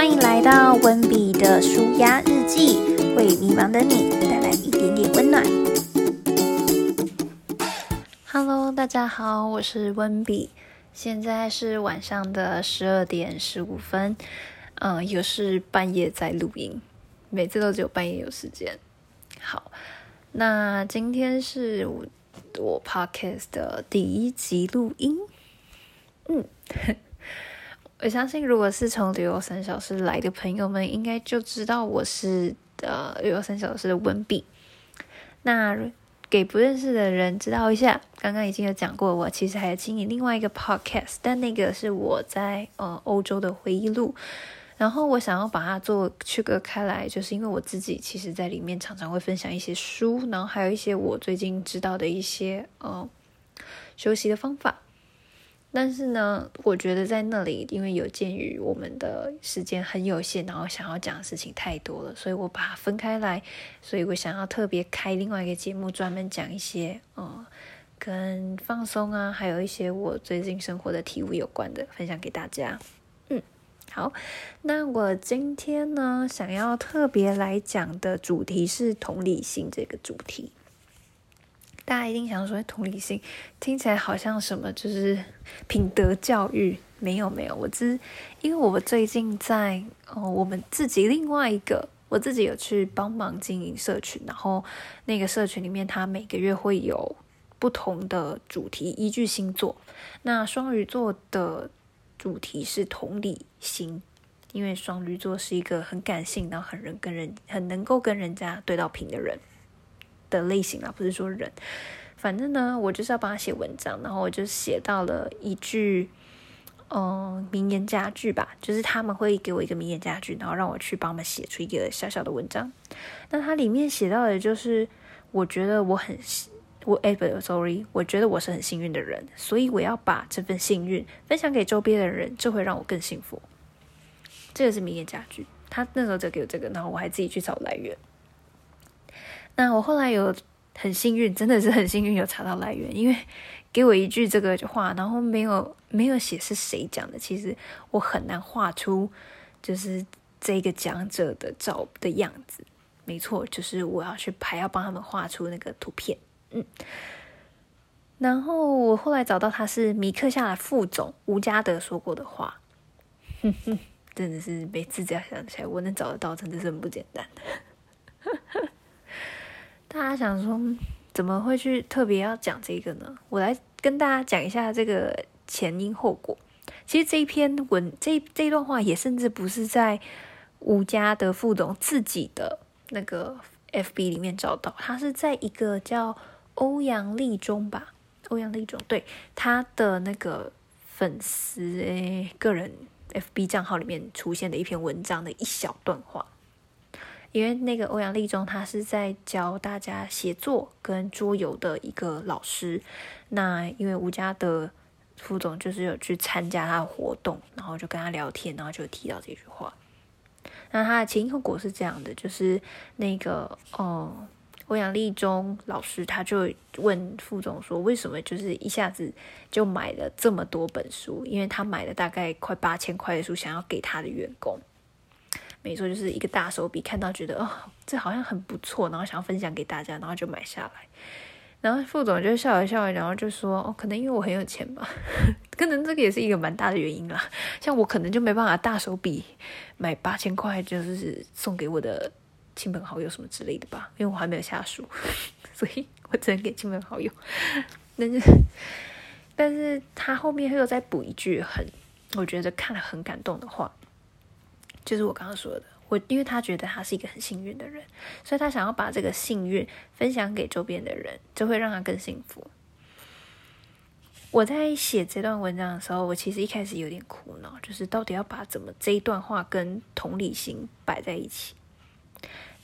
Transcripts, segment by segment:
欢迎来到温比的舒压日记，为迷茫的你带来一点点温暖。Hello，大家好，我是温比，现在是晚上的十二点十五分，嗯，又是半夜在录音，每次都只有半夜有时间。好，那今天是我我 Podcast 的第一集录音，嗯。我相信，如果是从旅游三小时来的朋友们，应该就知道我是呃旅游三小时的文笔。那给不认识的人知道一下，刚刚已经有讲过，我其实还有经营另外一个 podcast，但那个是我在呃欧洲的回忆录。然后我想要把它做区隔开来，就是因为我自己其实在里面常常会分享一些书，然后还有一些我最近知道的一些呃休息的方法。但是呢，我觉得在那里，因为有鉴于我们的时间很有限，然后想要讲的事情太多了，所以我把它分开来。所以我想要特别开另外一个节目，专门讲一些呃跟放松啊，还有一些我最近生活的体悟有关的，分享给大家。嗯，好，那我今天呢，想要特别来讲的主题是同理心这个主题。大家一定想说，同理心听起来好像什么，就是品德教育。没有，没有，我只因为我最近在哦，我们自己另外一个，我自己有去帮忙经营社群，然后那个社群里面，它每个月会有不同的主题，依据星座。那双鱼座的主题是同理心，因为双鱼座是一个很感性，然后很人跟人很能够跟人家对到平的人。的类型啊，不是说人，反正呢，我就是要帮他写文章，然后我就写到了一句，嗯，名言佳句吧，就是他们会给我一个名言佳句，然后让我去帮他们写出一个小小的文章。那它里面写到的就是，我觉得我很我哎不，sorry，我觉得我是很幸运的人，所以我要把这份幸运分享给周边的人，这会让我更幸福。这个是名言佳句，他那时候就给我这个，然后我还自己去找来源。那我后来有很幸运，真的是很幸运有查到来源，因为给我一句这个话，然后没有没有写是谁讲的，其实我很难画出就是这个讲者的照的样子。没错，就是我要去拍，要帮他们画出那个图片。嗯，然后我后来找到他是米克夏的副总吴嘉德说过的话，哼哼，真的是每次只要想起来，我能找得到，真的是很不简单。大家想说，怎么会去特别要讲这个呢？我来跟大家讲一下这个前因后果。其实这一篇文，这这段话也甚至不是在吴家的副总自己的那个 FB 里面找到，他是在一个叫欧阳立中吧，欧阳立中对他的那个粉丝诶个人 FB 账号里面出现的一篇文章的一小段话。因为那个欧阳立中，他是在教大家写作跟桌游的一个老师。那因为吴家的副总就是有去参加他的活动，然后就跟他聊天，然后就提到这句话。那他的前因后果是这样的，就是那个哦，欧阳立中老师他就问副总说，为什么就是一下子就买了这么多本书？因为他买了大概快八千块的书，想要给他的员工。没错，就是一个大手笔，看到觉得哦，这好像很不错，然后想要分享给大家，然后就买下来。然后副总就笑了笑，然后就说：“哦，可能因为我很有钱吧，可能这个也是一个蛮大的原因啦。像我可能就没办法大手笔买八千块，就是送给我的亲朋好友什么之类的吧，因为我还没有下属，所以我只能给亲朋好友。但是，但是他后面又再补一句很，我觉得看了很感动的话。”就是我刚刚说的，我因为他觉得他是一个很幸运的人，所以他想要把这个幸运分享给周边的人，就会让他更幸福。我在写这段文章的时候，我其实一开始有点苦恼，就是到底要把怎么这一段话跟同理心摆在一起。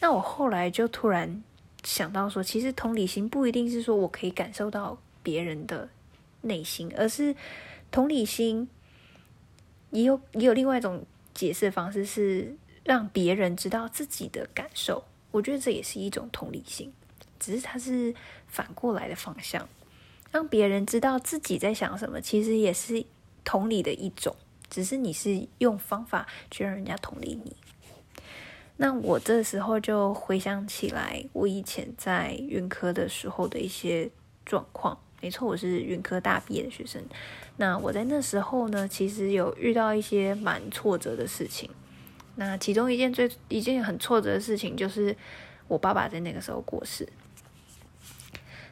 那我后来就突然想到说，其实同理心不一定是说我可以感受到别人的内心，而是同理心也有也有另外一种。解释方式是让别人知道自己的感受，我觉得这也是一种同理心，只是它是反过来的方向，让别人知道自己在想什么，其实也是同理的一种。只是你是用方法去让人家同理你。那我这时候就回想起来，我以前在云科的时候的一些状况。没错，我是云科大毕业的学生。那我在那时候呢，其实有遇到一些蛮挫折的事情。那其中一件最一件很挫折的事情，就是我爸爸在那个时候过世。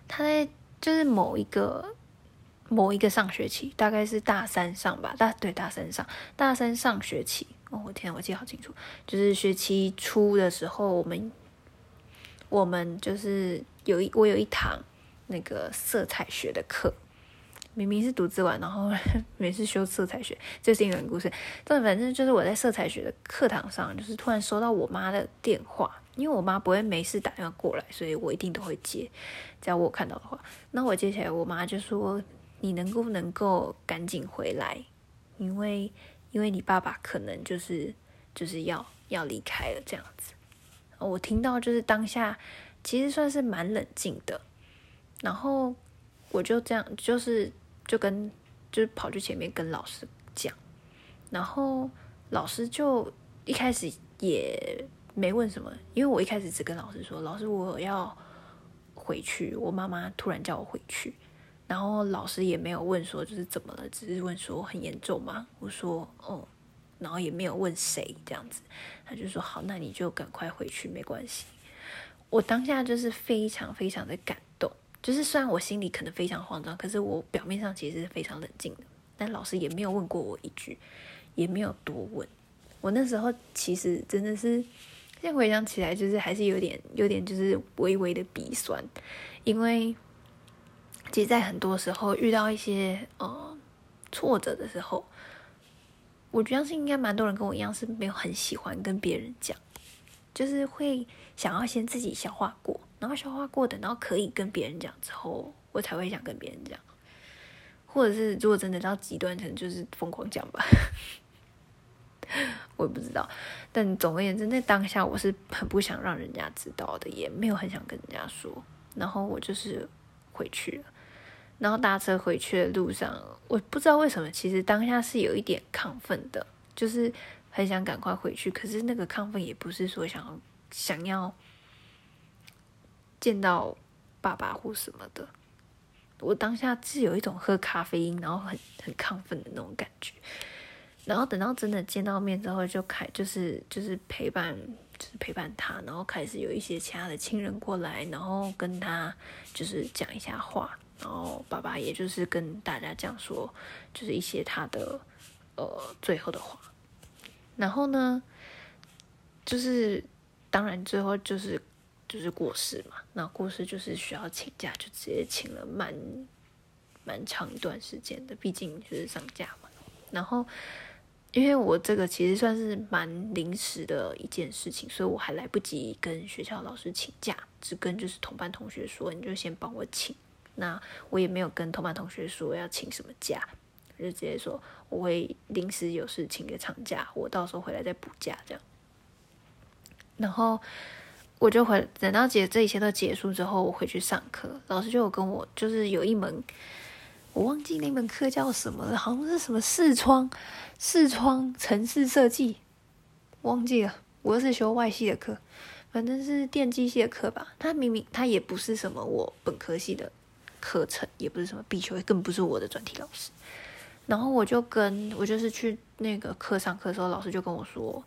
他在就是某一个某一个上学期，大概是大三上吧，大对大三上，大三上学期。哦，我天，我记得好清楚，就是学期初的时候，我们我们就是有一我有一堂那个色彩学的课。明明是独自玩，然后 每次修色彩学，这是一个故事。但反正就是我在色彩学的课堂上，就是突然收到我妈的电话，因为我妈不会没事打电话过来，所以我一定都会接。只要我看到的话，那我接起来，我妈就说：“你能不能够赶紧回来？因为因为你爸爸可能就是就是要要离开了这样子。”我听到就是当下其实算是蛮冷静的，然后我就这样就是。就跟就跑去前面跟老师讲，然后老师就一开始也没问什么，因为我一开始只跟老师说：“老师，我要回去。”我妈妈突然叫我回去，然后老师也没有问说就是怎么了，只是问说很严重吗？我说：“哦。”然后也没有问谁这样子，他就说：“好，那你就赶快回去，没关系。”我当下就是非常非常的感。就是虽然我心里可能非常慌张，可是我表面上其实是非常冷静的。但老师也没有问过我一句，也没有多问。我那时候其实真的是，现在回想起来，就是还是有点、有点就是微微的鼻酸，因为其实，在很多时候遇到一些呃挫折的时候，我觉得是应该蛮多人跟我一样是没有很喜欢跟别人讲，就是会想要先自己消化过。然后消化过的，然后可以跟别人讲之后，我才会想跟别人讲，或者是如果真的到极端，可能就是疯狂讲吧，我也不知道。但总而言之，那当下我是很不想让人家知道的，也没有很想跟人家说。然后我就是回去了，然后搭车回去的路上，我不知道为什么，其实当下是有一点亢奋的，就是很想赶快回去。可是那个亢奋也不是说想要想要。见到爸爸或什么的，我当下是有一种喝咖啡因，然后很很亢奋的那种感觉。然后等到真的见到面之后，就开就是就是陪伴，就是陪伴他，然后开始有一些其他的亲人过来，然后跟他就是讲一下话。然后爸爸也就是跟大家讲说，就是一些他的呃最后的话。然后呢，就是当然最后就是。就是过世嘛，那过世就是需要请假，就直接请了蛮蛮长一段时间的，毕竟就是上架嘛。然后，因为我这个其实算是蛮临时的一件事情，所以我还来不及跟学校老师请假，只跟就是同班同学说，你就先帮我请。那我也没有跟同班同学说要请什么假，就直接说我会临时有事请个长假，我到时候回来再补假这样。然后。我就回等到结这一切都结束之后，我回去上课，老师就有跟我就是有一门，我忘记那门课叫什么了，好像是什么视窗视窗城市设计，忘记了。我又是修外系的课，反正是电机系的课吧。他明明他也不是什么我本科系的课程，也不是什么必修，更不是我的专题老师。然后我就跟我就是去那个课上课的时候，老师就跟我说。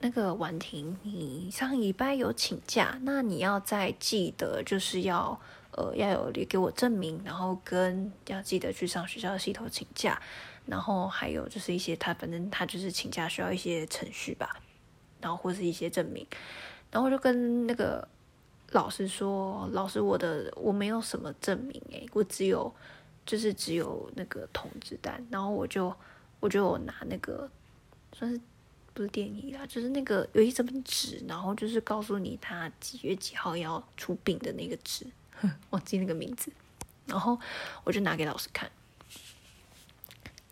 那个婉婷，你上礼拜有请假，那你要再记得，就是要呃要有给我证明，然后跟要记得去上学校的系统请假，然后还有就是一些他反正他就是请假需要一些程序吧，然后或是一些证明，然后我就跟那个老师说，老师我的我没有什么证明诶，我只有就是只有那个通知单，然后我就我就拿那个算是。不是电影啦，就是那个有一张纸，然后就是告诉你他几月几号要出殡的那个纸，忘记那个名字。然后我就拿给老师看，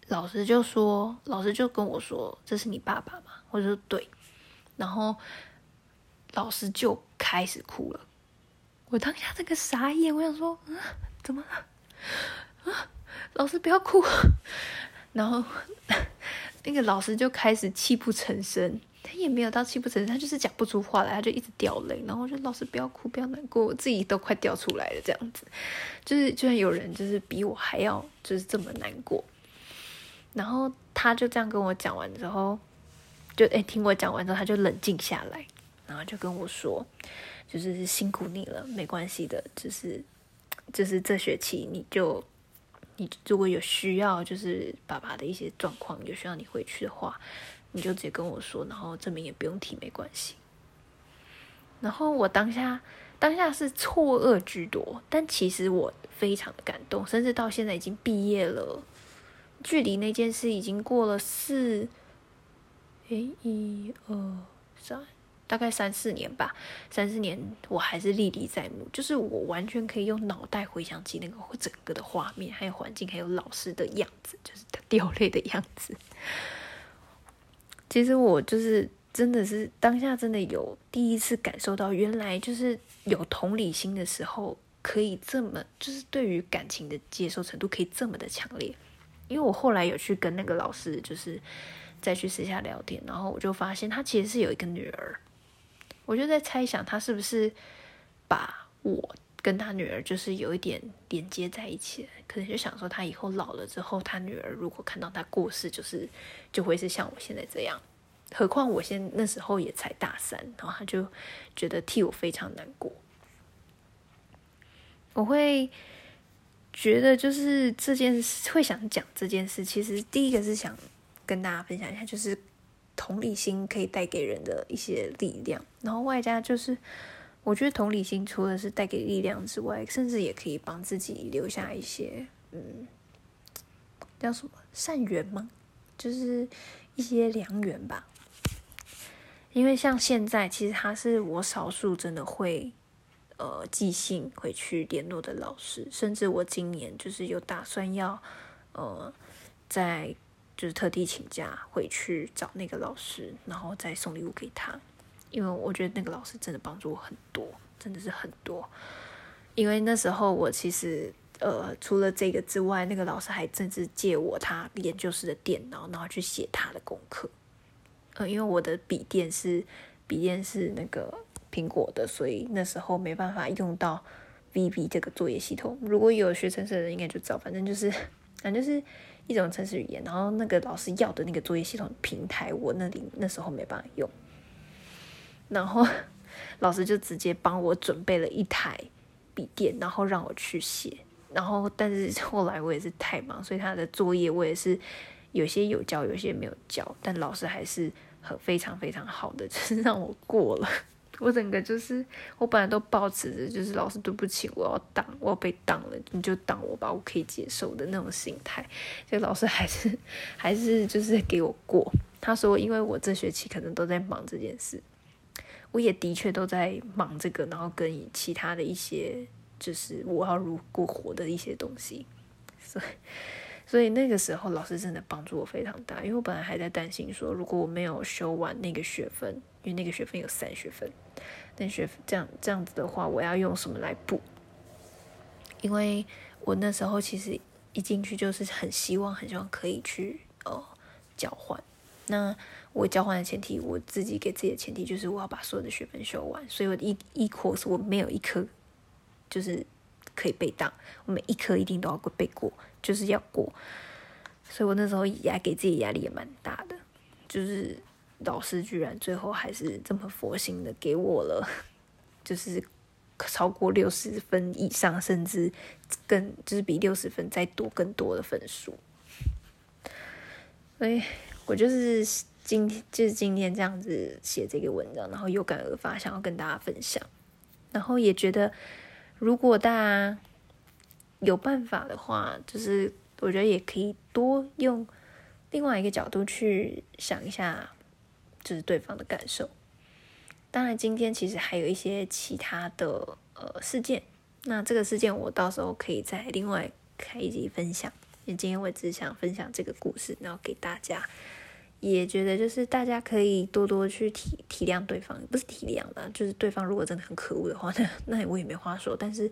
老师就说，老师就跟我说：“这是你爸爸吗？”我说：“对。”然后老师就开始哭了。我当下这个傻眼，我想说：“啊，怎么了？啊，老师不要哭。”然后。那个老师就开始泣不成声。他也没有到泣不成声，他就是讲不出话来，他就一直掉泪。然后我就老师不要哭，不要难过，我自己都快掉出来了。这样子，就是居然有人就是比我还要就是这么难过。然后他就这样跟我讲完之后，就哎听我讲完之后，他就冷静下来，然后就跟我说，就是辛苦你了，没关系的，就是就是这学期你就你如果有需要，就是爸爸的一些状况有需要你回去的话。你就直接跟我说，然后证明也不用提，没关系。然后我当下当下是错愕居多，但其实我非常的感动，甚至到现在已经毕业了，距离那件事已经过了四，诶，一二三，大概三四年吧，三四年我还是历历在目，就是我完全可以用脑袋回想起那个整个的画面，还有环境，还有老师的样子，就是他掉泪的样子。其实我就是真的是当下真的有第一次感受到，原来就是有同理心的时候，可以这么就是对于感情的接受程度可以这么的强烈。因为我后来有去跟那个老师，就是再去私下聊天，然后我就发现他其实是有一个女儿，我就在猜想他是不是把我跟他女儿就是有一点连接在一起，可能就想说他以后老了之后，他女儿如果看到他过世，就是就会是像我现在这样。何况我现那时候也才大三，然后他就觉得替我非常难过。我会觉得就是这件事会想讲这件事，其实第一个是想跟大家分享一下，就是同理心可以带给人的一些力量，然后外加就是我觉得同理心除了是带给力量之外，甚至也可以帮自己留下一些嗯叫什么善缘吗？就是一些良缘吧。因为像现在，其实他是我少数真的会，呃，寄信回去联络的老师，甚至我今年就是有打算要，呃，在就是特地请假回去找那个老师，然后再送礼物给他，因为我觉得那个老师真的帮助我很多，真的是很多。因为那时候我其实，呃，除了这个之外，那个老师还甚至借我他研究室的电脑，然后去写他的功课。呃，因为我的笔电是笔电是那个苹果的，所以那时候没办法用到 VB 这个作业系统。如果有学程式的人应该就知道，反正就是反正就是一种程式语言。然后那个老师要的那个作业系统平台，我那里那时候没办法用。然后 老师就直接帮我准备了一台笔电，然后让我去写。然后但是后来我也是太忙，所以他的作业我也是。有些有教，有些没有教，但老师还是很非常非常好的，就是让我过了。我整个就是，我本来都抱持着就是老师对不起，我要挡，我要被挡了，你就挡我吧，我可以接受的那种心态。就老师还是还是就是给我过。他说，因为我这学期可能都在忙这件事，我也的确都在忙这个，然后跟其他的一些就是我要如过活的一些东西，所以。所以那个时候，老师真的帮助我非常大，因为我本来还在担心说，如果我没有修完那个学分，因为那个学分有三学分，那学这样这样子的话，我要用什么来补？因为我那时候其实一进去就是很希望、很希望可以去呃交换。那我交换的前提，我自己给自己的前提就是我要把所有的学分修完，所以我一一 course 我没有一科就是可以背档，我每一科一定都要过背过。就是要过，所以我那时候压给自己压力也蛮大的。就是老师居然最后还是这么佛心的给我了，就是超过六十分以上，甚至更就是比六十分再多更多的分数。所以我就是今天就是今天这样子写这个文章，然后有感而发，想要跟大家分享。然后也觉得，如果大家。有办法的话，就是我觉得也可以多用另外一个角度去想一下，就是对方的感受。当然，今天其实还有一些其他的呃事件，那这个事件我到时候可以再另外开一集分享。因为今天我只想分享这个故事，然后给大家，也觉得就是大家可以多多去体体谅对方，不是体谅的，就是对方如果真的很可恶的话，那那我也没话说。但是。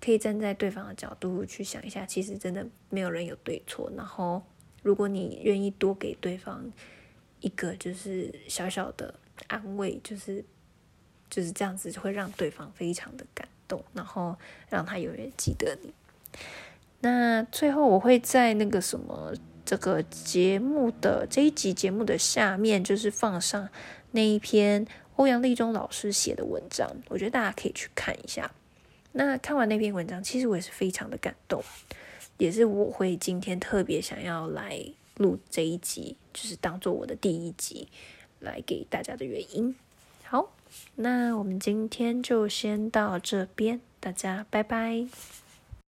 可以站在对方的角度去想一下，其实真的没有人有对错，然后如果你愿意多给对方一个就是小小的安慰，就是就是这样子，就会让对方非常的感动，然后让他永远记得你。那最后我会在那个什么这个节目的这一集节目的下面，就是放上那一篇欧阳立中老师写的文章，我觉得大家可以去看一下。那看完那篇文章，其实我也是非常的感动，也是我会今天特别想要来录这一集，就是当做我的第一集来给大家的原因。好，那我们今天就先到这边，大家拜拜。